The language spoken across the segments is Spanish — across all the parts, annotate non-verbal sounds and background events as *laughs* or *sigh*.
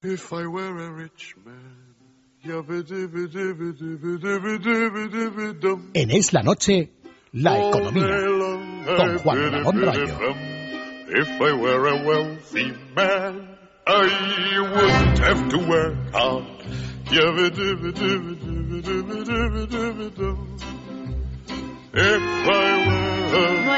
If I were a rich man. En Es la Noche, la economía. Con Juan Ramón Rayo. If I were a wealthy man, I wouldn't have to work hard. If I were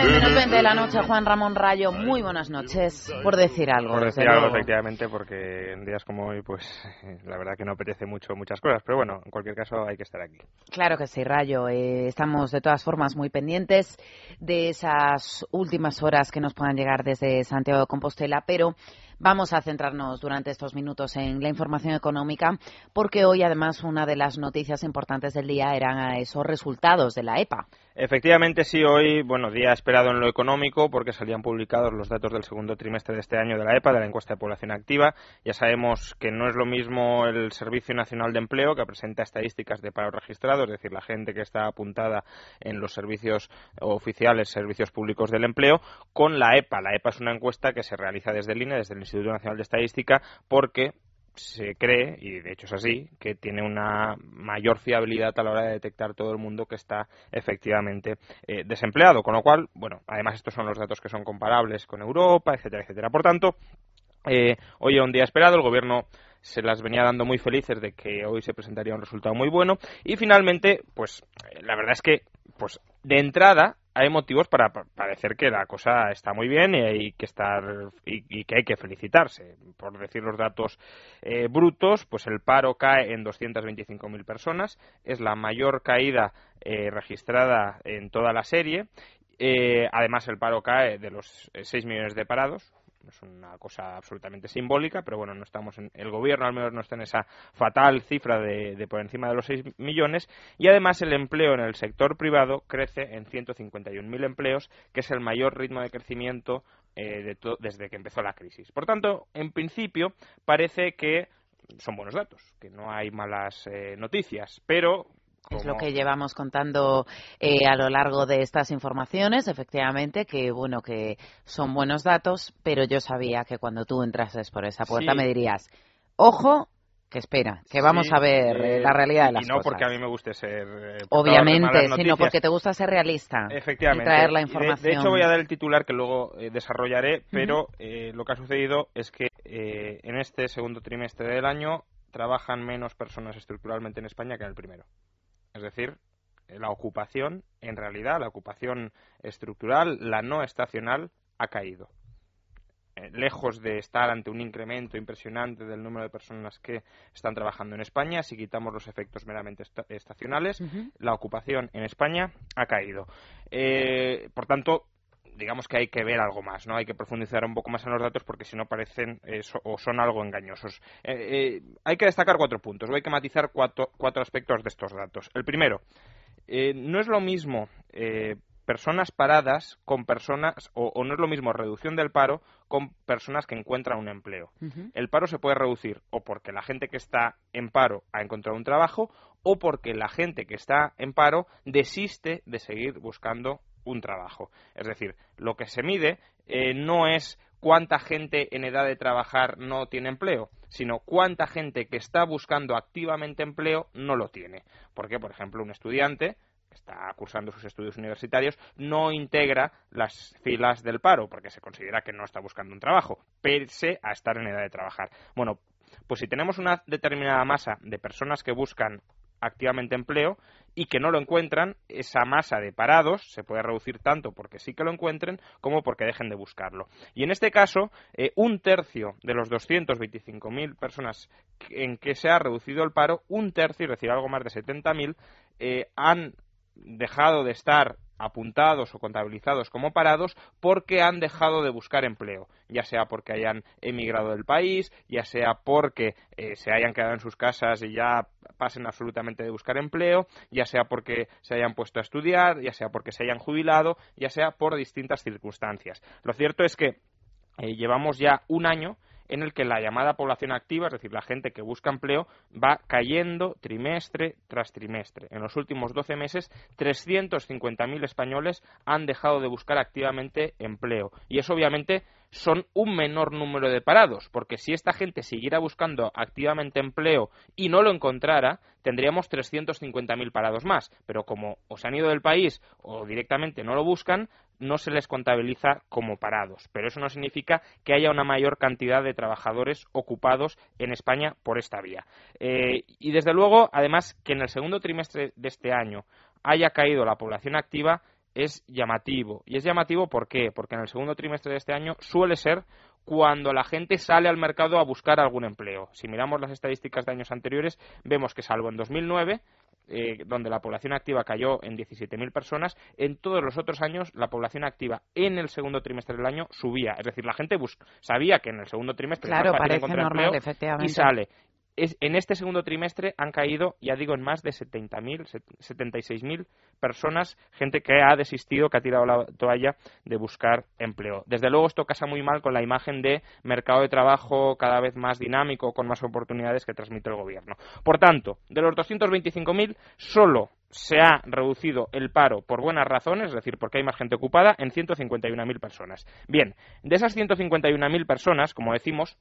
9 menos 20 de la noche, Juan Ramón Rayo, muy buenas noches, por decir algo. Por decir algo, luego. efectivamente, porque en días como hoy, pues *laughs* la verdad que no apetece mucho muchas cosas, pero bueno, en cualquier caso hay que estar aquí. Claro que sí, Rayo. Eh, estamos de todas formas muy pendientes de esas últimas horas que nos puedan llegar desde Santiago de Compostela, pero vamos a centrarnos durante estos minutos en la información económica, porque hoy además una de las noticias importantes del día eran esos resultados de la EPA. Efectivamente, sí, hoy, bueno, día esperado en lo económico porque salían publicados los datos del segundo trimestre de este año de la EPA, de la encuesta de población activa. Ya sabemos que no es lo mismo el Servicio Nacional de Empleo, que presenta estadísticas de paro registrado, es decir, la gente que está apuntada en los servicios oficiales, servicios públicos del empleo, con la EPA. La EPA es una encuesta que se realiza desde el INE, desde el Instituto Nacional de Estadística, porque se cree, y de hecho es así, que tiene una mayor fiabilidad a la hora de detectar todo el mundo que está efectivamente eh, desempleado. Con lo cual, bueno, además estos son los datos que son comparables con Europa, etcétera, etcétera. Por tanto, eh, hoy era un día esperado, el gobierno se las venía dando muy felices de que hoy se presentaría un resultado muy bueno y finalmente, pues eh, la verdad es que, pues de entrada hay motivos para pa- parecer que la cosa está muy bien y hay que estar y, que hay que felicitarse. Por decir los datos eh, brutos, pues el paro cae en 225.000 personas, es la mayor caída eh, registrada en toda la serie. Eh, además, el paro cae de los eh, 6 millones de parados, es una cosa absolutamente simbólica, pero bueno, no estamos en, el gobierno al menos no está en esa fatal cifra de, de por encima de los 6 millones y además el empleo en el sector privado crece en 151.000 empleos, que es el mayor ritmo de crecimiento eh, desde que empezó la crisis. Por tanto, en principio parece que son buenos datos, que no hay malas eh, noticias, pero Es lo que llevamos contando eh, a lo largo de estas informaciones, efectivamente, que bueno, que son buenos datos, pero yo sabía que cuando tú entrases por esa puerta Sí. me dirías, ojo, que espera, que vamos Sí, a ver eh, eh, la realidad de las y no cosas. porque a mí me guste ser eh, Obviamente, sino porque te gusta ser realista Efectivamente. y traer la de- información. De, hecho, voy a dar el titular que luego eh, desarrollaré, pero eh, lo que ha sucedido es que eh, en este segundo trimestre del año trabajan menos personas estructuralmente en España que en el primero. Es decir, la ocupación, en realidad, la ocupación estructural, la no estacional, ha caído. Eh, lejos de estar ante un incremento impresionante del número de personas que están trabajando en España, si quitamos los efectos meramente esta- estacionales, la ocupación en España ha caído. Eh, por tanto, digamos que hay que ver algo más, ¿no? Hay que profundizar un poco más en los datos porque si no parecen eh, so- o son algo engañosos. Eh, eh, hay que destacar cuatro puntos, o hay que matizar cuatro, cuatro aspectos de estos datos. El primero, no es lo mismo personas paradas con personas, o, o no es lo mismo reducción del paro con personas que encuentran un empleo. El paro se puede reducir o porque la gente que está en paro ha encontrado un trabajo o porque la gente que está en paro desiste de seguir buscando un trabajo. Es decir, lo que se mide eh, no es cuánta gente en edad de trabajar no tiene empleo, sino cuánta gente que está buscando activamente empleo no lo tiene. Porque, por ejemplo, un estudiante que está cursando sus estudios universitarios no integra las filas del paro porque se considera que no está buscando un trabajo, pese a estar en edad de trabajar. Bueno, pues si tenemos una determinada masa de personas que buscan activamente empleo y que no lo encuentran, esa masa de parados se puede reducir tanto porque sí que lo encuentren como porque dejen de buscarlo. Y en este caso, eh, un tercio de los 225.000 personas en que se ha reducido el paro, un tercio, es decir, algo más de 70.000, eh, han dejado de estar apuntados o contabilizados como parados porque han dejado de buscar empleo, ya sea porque hayan emigrado del país, ya sea porque eh, se hayan quedado en sus casas y ya pasen absolutamente de buscar empleo, ya sea porque se hayan puesto a estudiar, ya sea porque se hayan jubilado, ya sea por distintas circunstancias. Lo cierto es que eh, llevamos ya un año en el que la llamada población activa, es decir, la gente que busca empleo, va cayendo trimestre tras trimestre. En los últimos 12 meses, 350.000 españoles han dejado de buscar activamente empleo. Y eso obviamente son un menor número de parados, porque si esta gente siguiera buscando activamente empleo y no lo encontrara, tendríamos 350.000 parados más. Pero como o se han ido del país o directamente no lo buscan, no se les contabiliza como parados. Pero eso no significa que haya una mayor cantidad de trabajadores ocupados en España por esta vía. Eh, y desde luego, además, que en el segundo trimestre de este año haya caído la población activa es llamativo. Y es llamativo. Porque en el segundo trimestre de este año suele ser cuando la gente sale al mercado a buscar algún empleo. Si miramos las estadísticas de años anteriores, vemos que salvo en 2009, eh, donde la población activa cayó en 17.000 personas, en todos los otros años la población activa en el segundo trimestre del año subía. Es decir, la gente sabía que en el segundo trimestre claro, parece normal, efectivamente. y sale en este segundo trimestre han caído, ya digo, en más de 70.000, 76.000 personas, gente que ha desistido, que ha tirado la toalla de buscar empleo. Desde luego esto casa muy mal con la imagen de mercado de trabajo cada vez más dinámico, con más oportunidades que transmite el gobierno. Por tanto, de los 225.000, solo se ha reducido el paro por buenas razones, es decir, porque hay más gente ocupada, en 151.000 personas. Bien, de esas 151.000 personas, como decimos,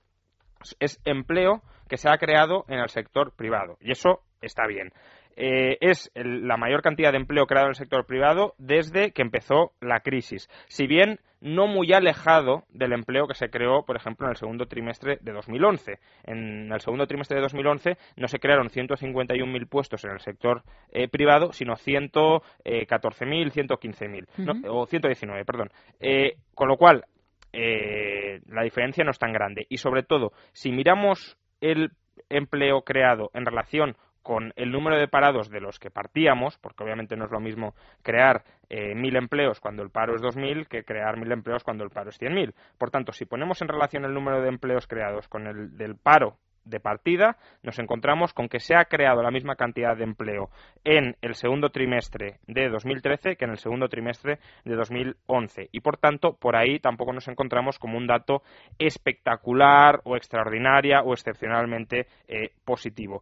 es empleo que se ha creado en el sector privado. Y eso está bien. Eh, es la mayor cantidad de empleo creado en el sector privado desde que empezó la crisis. Si bien no muy alejado del empleo que se creó, por ejemplo, en el segundo trimestre de 2011. En el segundo trimestre de 2011 no se crearon 151.000 puestos en el sector eh, privado, sino 114.000, 115.000, o 119, perdón. Eh, con lo cual, eh, la diferencia no es tan grande. Y sobre todo, si miramos el empleo creado en relación con el número de parados de los que partíamos, porque obviamente no es lo mismo crear eh, mil empleos cuando el paro es dos mil que crear mil empleos cuando el paro es cien mil. Por tanto, si ponemos en relación el número de empleos creados con el del paro de partida, nos encontramos con que se ha creado la misma cantidad de empleo en el segundo trimestre de 2013 que en el segundo trimestre de 2011. Y por tanto, por ahí tampoco nos encontramos como un dato espectacular o extraordinaria o excepcionalmente eh, positivo.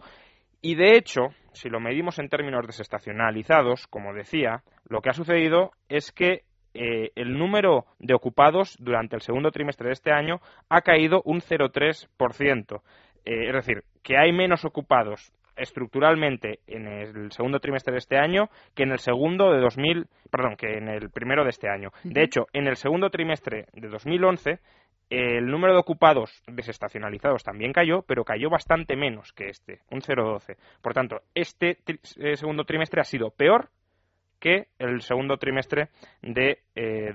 Y de hecho, si lo medimos en términos desestacionalizados, como decía, lo que ha sucedido es que eh, el número de ocupados durante el segundo trimestre de este año ha caído un 0,3%. Eh, es decir, que hay menos ocupados estructuralmente en el segundo trimestre de este año que en el segundo de 2000, perdón, que en el primero de este año. De hecho, en el segundo trimestre de 2011 el número de ocupados desestacionalizados también cayó, pero cayó bastante menos que este, un 0,12. Por tanto, este eh, segundo trimestre ha sido peor que el segundo trimestre de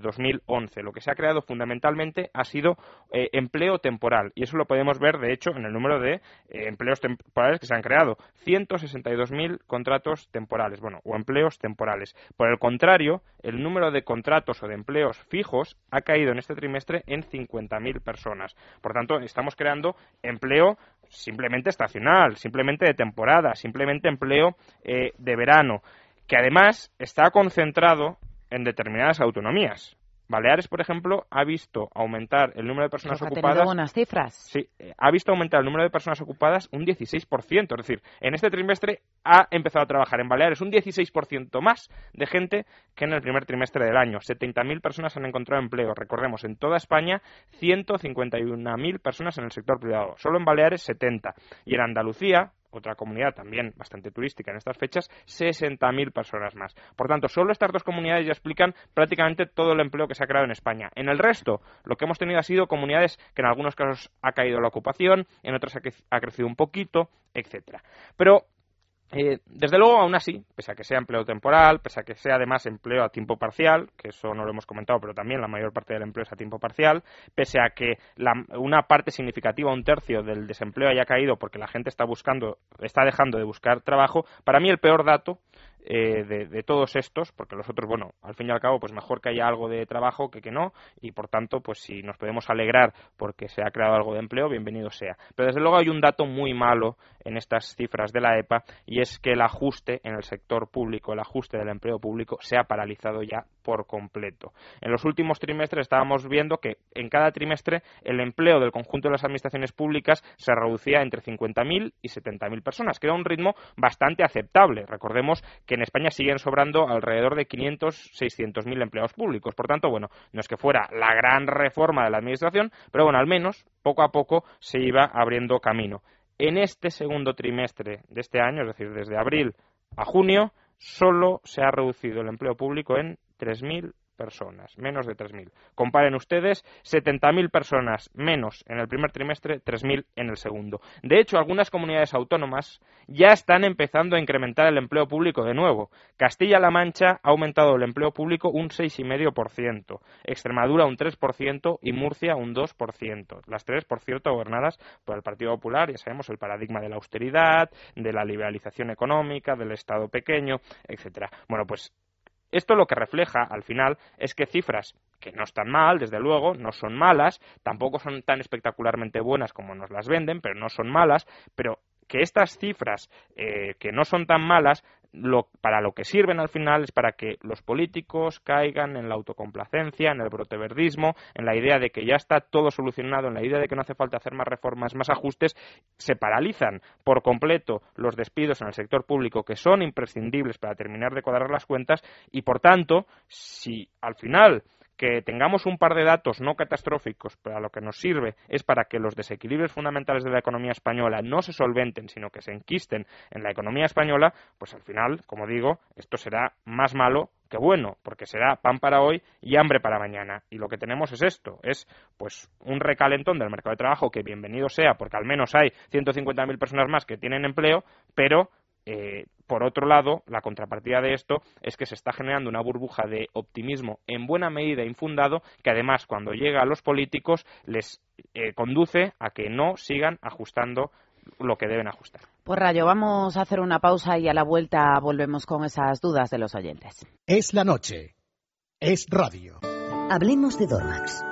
2011. Eh, lo que se ha creado fundamentalmente ha sido eh, empleo temporal y eso lo podemos ver, de hecho, en el número de eh, empleos temporales que se han creado. 162.000 contratos temporales, bueno, o empleos temporales. Por el contrario, el número de contratos o de empleos fijos ha caído en este trimestre en 50.000 personas. Por tanto, estamos creando empleo simplemente estacional, simplemente de temporada, simplemente empleo de verano que además está concentrado en determinadas autonomías. Baleares, por ejemplo, ha visto aumentar el número de personas ocupadas. Ha buenas cifras. Sí, ha visto aumentar el número de personas ocupadas un 16%. Es decir, en este trimestre ha empezado a trabajar en Baleares un 16% más de gente que en el primer trimestre del año. 70.000 personas han encontrado empleo. Recordemos, en toda España, 151.000 personas en el sector privado. Solo en Baleares, 70. Y en Andalucía, otra comunidad también bastante turística en estas fechas, 60.000 personas más. Por tanto, solo estas dos comunidades ya explican prácticamente todo el empleo que se ha creado en España. En el resto, lo que hemos tenido ha sido comunidades que en algunos casos ha caído la ocupación, en otros ha crecido un poquito, etcétera. Pero eh, desde luego, aún así, pese a que sea empleo temporal, pese a que sea además empleo a tiempo parcial, que eso no lo hemos comentado, pero también la mayor parte del empleo es a tiempo parcial, pese a que una parte significativa, un tercio del desempleo haya caído porque la gente está buscando, está dejando de buscar trabajo, para mí el peor dato eh, de, todos estos, porque los otros, bueno, al fin y al cabo, pues mejor que haya algo de trabajo que que no, y por tanto, pues si nos podemos alegrar porque se ha creado algo de empleo, bienvenido sea. Pero desde luego hay un dato muy malo en estas cifras de la EPA y es que el ajuste en el sector público, el ajuste del empleo público se ha paralizado ya por completo. En los últimos trimestres estábamos viendo que en cada trimestre el empleo del conjunto de las administraciones públicas se reducía entre 50.000 y 70.000 personas, que era un ritmo bastante aceptable. Recordemos que en España siguen sobrando alrededor de 500, 600.000 empleados públicos. Por tanto, bueno, no es que fuera la gran reforma de la administración, pero bueno, al menos poco a poco se iba abriendo camino. En este segundo trimestre de este año, es decir, desde abril a junio, solo se ha reducido el empleo público en 3.000 personas, menos de 3.000. Comparen ustedes 70.000 personas menos en el primer trimestre, 3.000 en el segundo. De hecho, algunas comunidades autónomas ya están empezando a incrementar el empleo público de nuevo. Castilla-La Mancha ha aumentado el empleo público un 6,5%, Extremadura un 3% y Murcia un 2%. Las tres, por cierto, gobernadas por el Partido Popular, ya sabemos el paradigma de la austeridad, de la liberalización económica, del Estado pequeño, etcétera. Bueno, pues esto lo que refleja, al final, es que cifras que no están mal, desde luego, no son malas, tampoco son tan espectacularmente buenas como nos las venden, pero no son malas, pero que estas cifras eh, que no son tan malas para lo que sirven al final es para que los políticos caigan en la autocomplacencia, en el broteverdismo, en la idea de que ya está todo solucionado, en la idea de que no hace falta hacer más reformas, más ajustes, se paralizan por completo los despidos en el sector público que son imprescindibles para terminar de cuadrar las cuentas y por tanto, si al final que tengamos un par de datos no catastróficos, pero a lo que nos sirve es para que los desequilibrios fundamentales de la economía española no se solventen, sino que se enquisten en la economía española, pues al final, como digo, esto será más malo que bueno, porque será pan para hoy y hambre para mañana. Y lo que tenemos es esto, es pues un recalentón del mercado de trabajo que bienvenido sea, porque al menos hay 150.000 personas más que tienen empleo, pero eh, por otro lado, la contrapartida de esto es que se está generando una burbuja de optimismo en buena medida infundado que además cuando llega a los políticos les eh, conduce a que no sigan ajustando lo que deben ajustar. Pues Rayo, vamos a hacer una pausa y a la vuelta volvemos con esas dudas de los oyentes. Es la noche. Es radio. Hablemos de Dormax.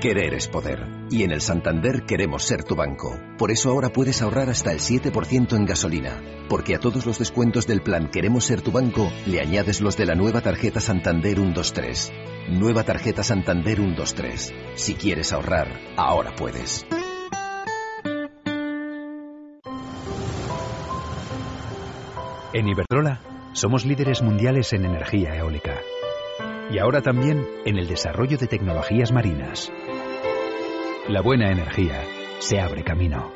Querer es poder. Y en el Santander queremos ser tu banco. Por eso ahora puedes ahorrar hasta el 7% en gasolina. Porque a todos los descuentos del plan Queremos ser tu banco le añades los de la nueva tarjeta Santander 123. Nueva tarjeta Santander 123. Si quieres ahorrar, ahora puedes. En Iberdrola somos líderes mundiales en energía eólica. Y ahora también en el desarrollo de tecnologías marinas la buena energía se abre camino.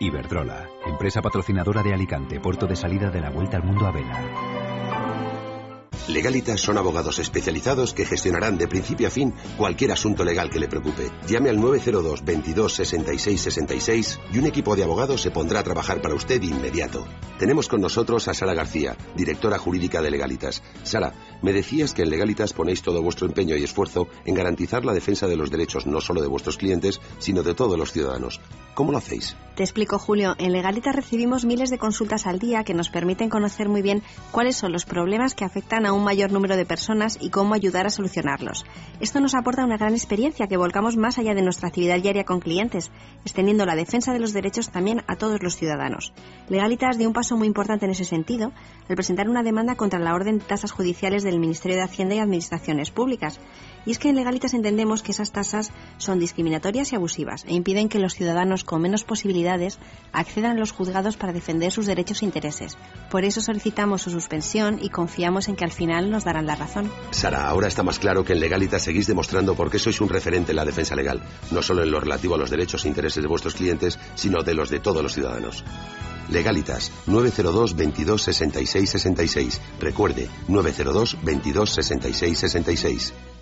Iberdrola, empresa patrocinadora de Alicante, puerto de salida de la Vuelta al Mundo a Vela. Legalitas son abogados especializados que gestionarán de principio a fin cualquier asunto legal que le preocupe. Llame al 902 22 66 66 y un equipo de abogados se pondrá a trabajar para usted de inmediato. Tenemos con nosotros a Sara García, directora jurídica de Legalitas. Sara, me decías que en Legalitas ponéis todo vuestro empeño y esfuerzo en garantizar la defensa de los derechos no solo de vuestros clientes, sino de todos los ciudadanos. ¿Cómo lo hacéis? Te explico, Julio. En Legalitas recibimos miles de consultas al día que nos permiten conocer muy bien cuáles son los problemas que afectan a un mayor número de personas y cómo ayudar a solucionarlos. Esto nos aporta una gran experiencia que volcamos más allá de nuestra actividad diaria con clientes, extendiendo la defensa de los derechos también a todos los ciudadanos. Legalitas dio un paso muy importante en ese sentido al presentar una demanda contra la orden de tasas judiciales del Ministerio de Hacienda y Administraciones Públicas. Y es que en Legalitas entendemos que esas tasas son discriminatorias y abusivas e impiden que los ciudadanos con menos posibilidades accedan a los juzgados para defender sus derechos e intereses. Por eso solicitamos su suspensión y confiamos en que al final Sara, ahora está más claro que en Legalitas seguís demostrando por qué sois un referente en la defensa legal, no solo en lo relativo a los derechos e intereses de vuestros clientes, sino de los de todos los ciudadanos. Legalitas 902 22 66 66. Recuerde 902 22 66 66.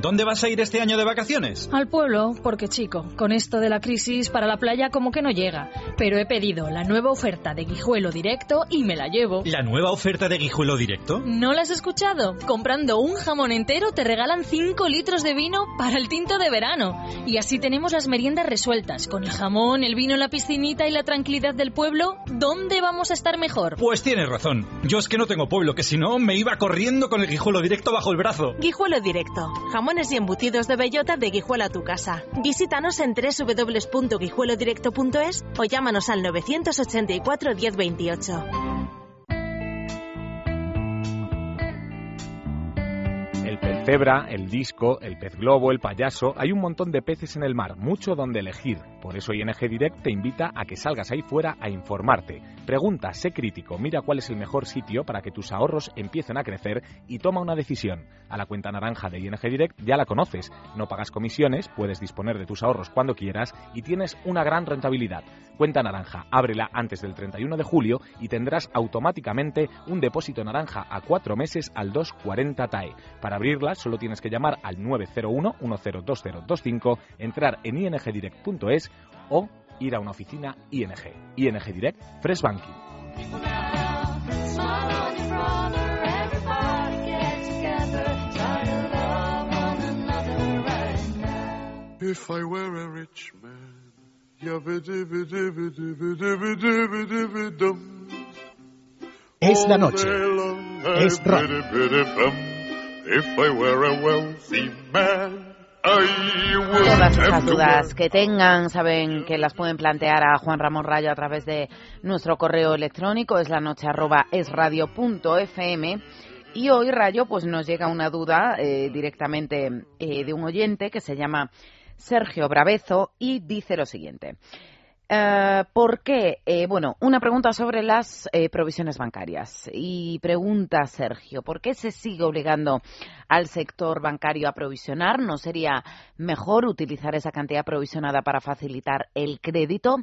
¿Dónde vas a ir este año de vacaciones? Al pueblo, porque chico, con esto de la crisis para la playa como que no llega. Pero he pedido la nueva oferta de Guijuelo Directo y me la llevo. ¿La nueva oferta de Guijuelo Directo? ¿No la has escuchado? Comprando un jamón entero te regalan 5 litros de vino para el tinto de verano. Y así tenemos las meriendas resueltas. Con el jamón, el vino, la piscinita y la tranquilidad del pueblo, ¿dónde vamos a estar mejor? Pues tienes razón. Yo es que no tengo pueblo, que si no me iba corriendo con el Guijuelo Directo bajo el brazo. Guijuelo Directo. Jamones y embutidos de bellota de Guijuelo a tu casa. Visítanos en www.guijuelodirecto.es o llámanos al 984 1028. Cebra, el disco, el pez globo, el payaso, hay un montón de peces en el mar, mucho donde elegir. Por eso ING Direct te invita a que salgas ahí fuera a informarte. Pregunta, sé crítico, mira cuál es el mejor sitio para que tus ahorros empiecen a crecer y toma una decisión. A la cuenta naranja de ING Direct ya la conoces, no pagas comisiones, puedes disponer de tus ahorros cuando quieras y tienes una gran rentabilidad. Cuenta naranja, ábrela antes del 31 de julio y tendrás automáticamente un depósito naranja a cuatro meses al 240 TAE. Para abrirla solo tienes que llamar al 901 102025, entrar en ingdirect.es o ir a una oficina ING. ING Direct Fresh Banking. Es la noche. Es rock. Todas esas dudas que tengan, saben que las pueden plantear a Juan Ramón Rayo a través de nuestro correo electrónico, es la noche arroba esradio.fm. Y hoy, Rayo, pues nos llega una duda eh, directamente eh, de un oyente que se llama Sergio Bravezo y dice lo siguiente. Uh, ¿Por qué? Eh, bueno, una pregunta sobre las eh, provisiones bancarias. Y pregunta Sergio, ¿por qué se sigue obligando al sector bancario a provisionar? ¿No sería mejor utilizar esa cantidad provisionada para facilitar el crédito?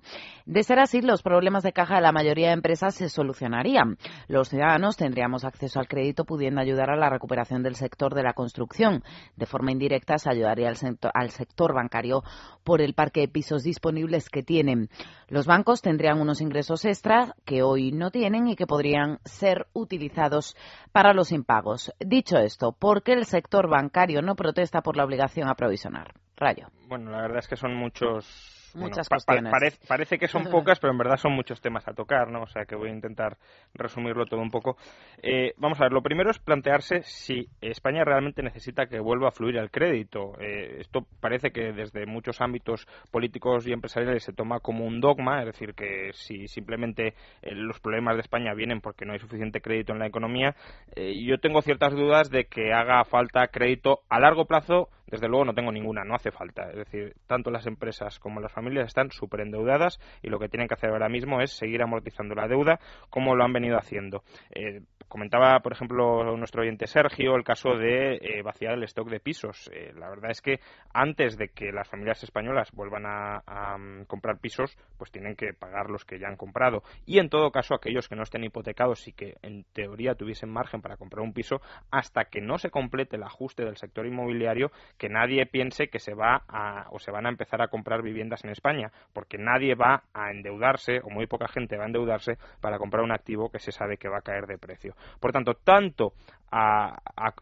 De ser así, los problemas de caja de la mayoría de empresas se solucionarían. Los ciudadanos tendríamos acceso al crédito pudiendo ayudar a la recuperación del sector de la construcción. De forma indirecta, se ayudaría al, sector, al sector bancario por el parque de pisos disponibles que tienen. Los bancos tendrían unos ingresos extra que hoy no tienen y que podrían ser utilizados para los impagos. Dicho esto, ¿por qué el sector bancario no protesta por la obligación a provisionar? Rayo. Bueno, la verdad es que son muchos Muchas cuestiones. parece que son *laughs* pocas, pero en verdad son muchos temas a tocar, ¿no? O sea que voy a intentar resumirlo todo un poco. Eh, vamos a ver, lo primero es plantearse si España realmente necesita que vuelva a fluir el crédito. Eh, esto parece que desde muchos ámbitos políticos y empresariales se toma como un dogma, es decir, que si simplemente eh, los problemas de España vienen porque no hay suficiente crédito en la economía, yo tengo ciertas dudas de que haga falta crédito a largo plazo desde luego no tengo ninguna, no hace falta. Es decir, tanto las empresas como las familias están súper endeudadas y lo que tienen que hacer ahora mismo es seguir amortizando la deuda como lo han venido haciendo. Eh, comentaba, por ejemplo, nuestro oyente Sergio el caso de eh, vaciar el stock de pisos. Eh, la verdad es que antes de que las familias españolas vuelvan a, mm, comprar pisos, pues tienen que pagar los que ya han comprado. Y en todo caso, aquellos que no estén hipotecados y que en teoría tuviesen margen para comprar un piso, hasta que no se complete el ajuste del sector inmobiliario, que nadie piense que se va a, o se van a empezar a comprar viviendas en España, porque nadie va a endeudarse, o muy poca gente va a endeudarse para comprar un activo que se sabe que va a caer de precio. Por tanto, tanto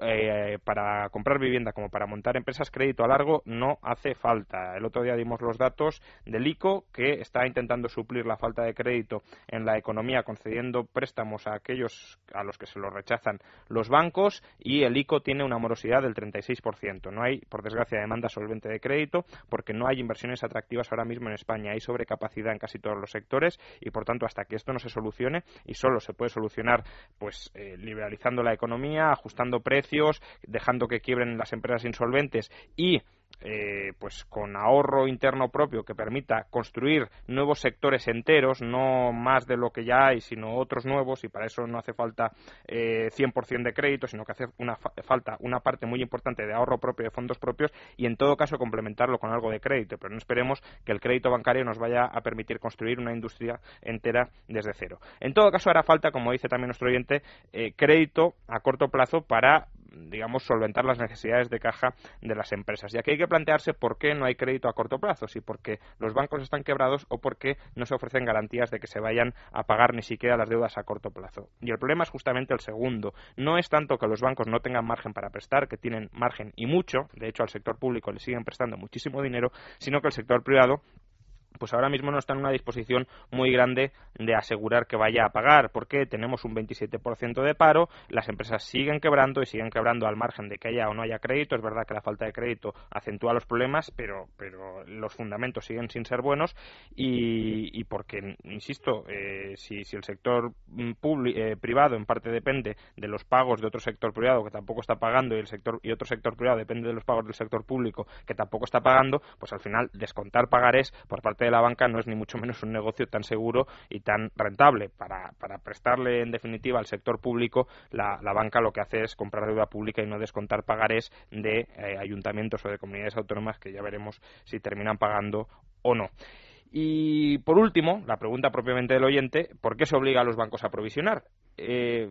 eh, para comprar vivienda como para montar empresas crédito a largo no hace falta. El otro día dimos los datos del ICO que está intentando suplir la falta de crédito en la economía concediendo préstamos a aquellos a los que se lo rechazan los bancos y el ICO tiene una morosidad del 36%. No hay, por desgracia, demanda solvente de crédito porque no hay inversiones atractivas ahora mismo en España. Hay sobrecapacidad en casi todos los sectores y, por tanto, hasta que esto no se solucione y solo se puede solucionar pues eh, liberalizando la economía, ajustando precios, dejando que quiebren las empresas insolventes y eh, pues con ahorro interno propio que permita construir nuevos sectores enteros, no más de lo que ya hay, sino otros nuevos, y para eso no hace falta eh, 100% de crédito, sino que hace una falta una parte muy importante de ahorro propio, de fondos propios, y en todo caso complementarlo con algo de crédito. Pero no esperemos que el crédito bancario nos vaya a permitir construir una industria entera desde cero. En todo caso hará falta, como dice también nuestro oyente, eh, crédito a corto plazo para digamos, solventar las necesidades de caja de las empresas. Y aquí hay que plantearse por qué no hay crédito a corto plazo, si porque los bancos están quebrados o porque no se ofrecen garantías de que se vayan a pagar ni siquiera las deudas a corto plazo. Y el problema es justamente el segundo. No es tanto que los bancos no tengan margen para prestar, que tienen margen y mucho, de hecho al sector público le siguen prestando muchísimo dinero, sino que el sector privado pues ahora mismo no está en una disposición muy grande de asegurar que vaya a pagar, porque tenemos un 27% de paro, las empresas siguen quebrando y siguen quebrando al margen de que haya o no haya crédito. Es verdad que la falta de crédito acentúa los problemas, pero, pero los fundamentos siguen sin ser buenos y, porque, insisto, eh, si, si, el sector eh, privado en parte depende de los pagos de otro sector privado que tampoco está pagando y, el sector, y otro sector privado depende de los pagos del sector público que tampoco está pagando, pues al final descontar pagarés por parte de la banca no es ni mucho menos un negocio tan seguro y tan rentable. Para, prestarle, en definitiva, al sector público, la, banca lo que hace es comprar deuda pública y no descontar pagarés de eh, ayuntamientos o de comunidades autónomas que ya veremos si terminan pagando o no. Y por último, la pregunta propiamente del oyente, ¿por qué se obliga a los bancos a provisionar? Eh,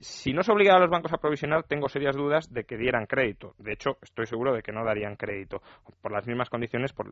si no se obliga a los bancos a provisionar, tengo serias dudas de que dieran crédito. De hecho, estoy seguro de que no darían crédito, por las mismas condiciones por,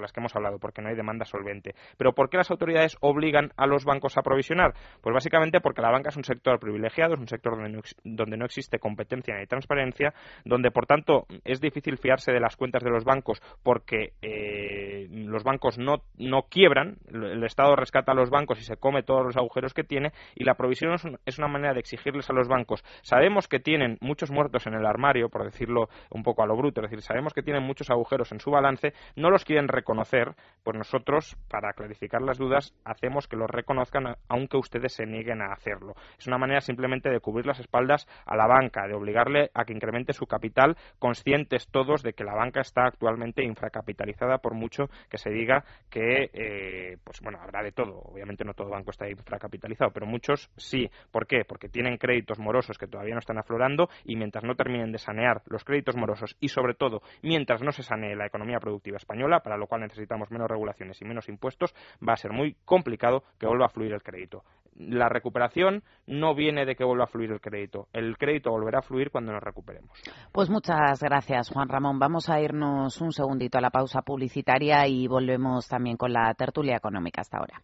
las que hemos hablado, porque no hay demanda solvente. Pero ¿por qué las autoridades obligan a los bancos a provisionar? Pues básicamente porque la banca es un sector privilegiado, es un sector donde no, existe competencia ni transparencia, donde por tanto es difícil fiarse de las cuentas de los bancos porque eh, los bancos no, no quiebran, el Estado rescata a los bancos y se come todos los agujeros que tiene, y la provisión es una manera de exigirles a los bancos. Sabemos que tienen muchos muertos en el armario, por decirlo un poco a lo bruto, es decir, sabemos que tienen muchos agujeros en su balance, no los quieren reconocer, pues nosotros, para clarificar las dudas, hacemos que los reconozcan aunque ustedes se nieguen a hacerlo. Es una manera simplemente de cubrir las espaldas a la banca, de obligarle a que incremente su capital, conscientes todos de que la banca está actualmente infracapitalizada por mucho que se diga que, eh, pues bueno, habrá de todo. Obviamente no todo banco está infracapitalizado, pero muchos sí. ¿Por qué? Porque tienen créditos morosos que todavía no están aflorando y mientras no terminen de sanear los créditos morosos y sobre todo mientras no se sanee la economía productiva española, para lo cual necesitamos menos regulaciones y menos impuestos, va a ser muy complicado que vuelva a fluir el crédito. La recuperación no viene de que vuelva a fluir el crédito. El crédito volverá a fluir cuando nos recuperemos. Pues muchas gracias, Juan Ramón. Vamos a irnos un segundito a la pausa publicitaria y volvemos también con la tertulia económica hasta ahora.